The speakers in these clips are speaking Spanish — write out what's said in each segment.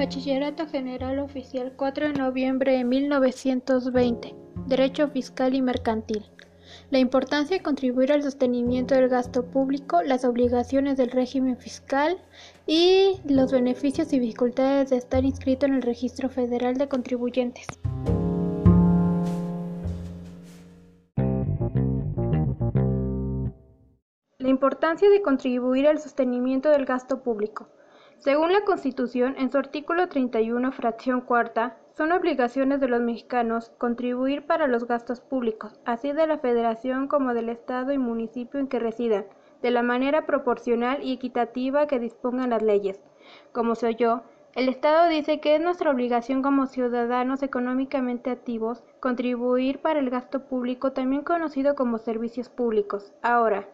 Bachillerato General Oficial 4 de noviembre de 1920. Derecho Fiscal y Mercantil. La importancia de contribuir al sostenimiento del gasto público, las obligaciones del régimen fiscal y los beneficios y dificultades de estar inscrito en el Registro Federal de Contribuyentes. La importancia de contribuir al sostenimiento del gasto público. Según la Constitución, en su artículo 31, fracción cuarta, son obligaciones de los mexicanos contribuir para los gastos públicos, así de la Federación como del Estado y municipio en que residan, de la manera proporcional y equitativa que dispongan las leyes. Como se oyó, el Estado dice que es nuestra obligación como ciudadanos económicamente activos contribuir para el gasto público, también conocido como servicios públicos. Ahora,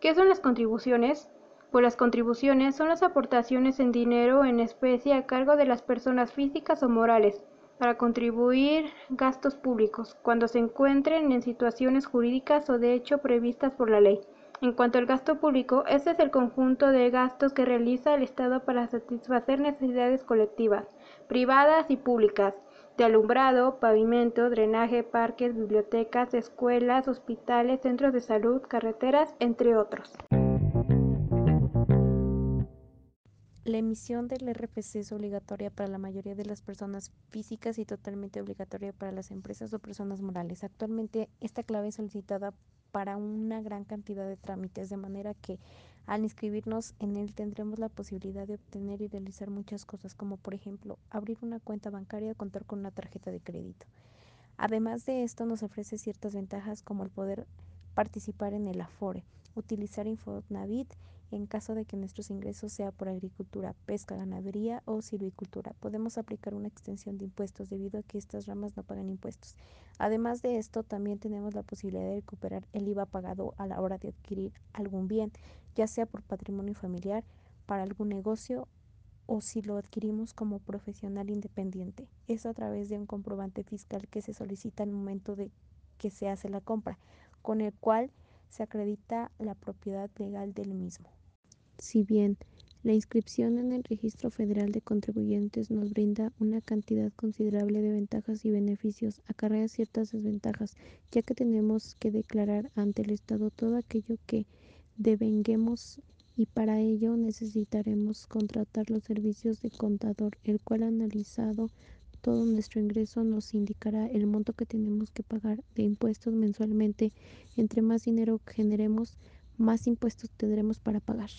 ¿qué son las contribuciones? Pues las contribuciones son las aportaciones en dinero en especie a cargo de las personas físicas o morales para contribuir gastos públicos cuando se encuentren en situaciones jurídicas o de hecho previstas por la ley. En cuanto al gasto público, este es el conjunto de gastos que realiza el Estado para satisfacer necesidades colectivas, privadas y públicas, de alumbrado, pavimento, drenaje, parques, bibliotecas, escuelas, hospitales, centros de salud, carreteras, entre otros. La emisión del RFC es obligatoria para la mayoría de las personas físicas y totalmente obligatoria para las empresas o personas morales. Actualmente esta clave es solicitada para una gran cantidad de trámites, de manera que al inscribirnos en él tendremos la posibilidad de obtener y realizar muchas cosas, como por ejemplo abrir una cuenta bancaria o contar con una tarjeta de crédito. Además de esto nos ofrece ciertas ventajas como el poder participar en el Afore, utilizar Infonavit en caso de que nuestros ingresos sea por agricultura, pesca, ganadería o silvicultura. Podemos aplicar una extensión de impuestos debido a que estas ramas no pagan impuestos. Además de esto, también tenemos la posibilidad de recuperar el IVA pagado a la hora de adquirir algún bien, ya sea por patrimonio familiar, para algún negocio o si lo adquirimos como profesional independiente. Es a través de un comprobante fiscal que se solicita al momento de que se hace la compra, con el cual se acredita la propiedad legal del mismo. Si bien la inscripción en el Registro Federal de Contribuyentes nos brinda una cantidad considerable de ventajas y beneficios, acarrea ciertas desventajas, ya que tenemos que declarar ante el Estado todo aquello que devenguemos y para ello necesitaremos contratar los servicios de contador, el cual analizado todo nuestro ingreso nos indicará el monto que tenemos que pagar de impuestos mensualmente. Entre más dinero generemos, más impuestos tendremos para pagar.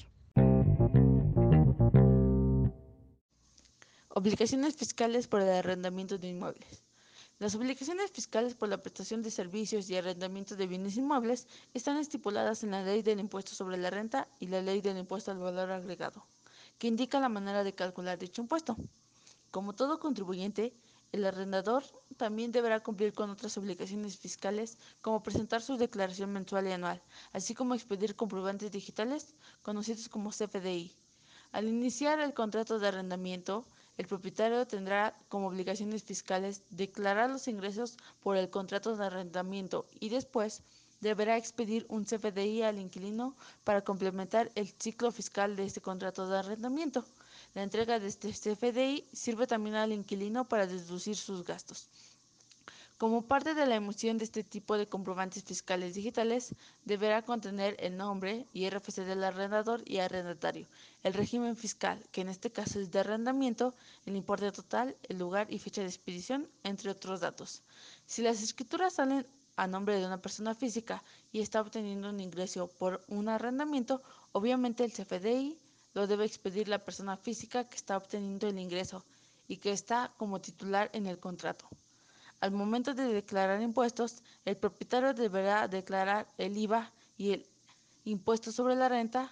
Obligaciones fiscales por el arrendamiento de inmuebles. Las obligaciones fiscales por la prestación de servicios y arrendamiento de bienes inmuebles están estipuladas en la Ley del Impuesto sobre la Renta y la Ley del Impuesto al Valor Agregado, que indica la manera de calcular dicho impuesto. Como todo contribuyente, el arrendador también deberá cumplir con otras obligaciones fiscales como presentar su declaración mensual y anual, así como expedir comprobantes digitales conocidos como CFDI. Al iniciar el contrato de arrendamiento, el propietario tendrá como obligaciones fiscales declarar los ingresos por el contrato de arrendamiento y después deberá expedir un CFDI al inquilino para complementar el ciclo fiscal de este contrato de arrendamiento. La entrega de este CFDI sirve también al inquilino para deducir sus gastos. Como parte de la emisión de este tipo de comprobantes fiscales digitales, deberá contener el nombre y RFC del arrendador y arrendatario, el régimen fiscal, que en este caso es de arrendamiento, el importe total, el lugar y fecha de expedición, entre otros datos. Si las escrituras salen a nombre de una persona física y está obteniendo un ingreso por un arrendamiento, obviamente el CFDI lo debe expedir la persona física que está obteniendo el ingreso y que está como titular en el contrato. Al momento de declarar impuestos, el propietario deberá declarar el IVA y el impuesto sobre la renta,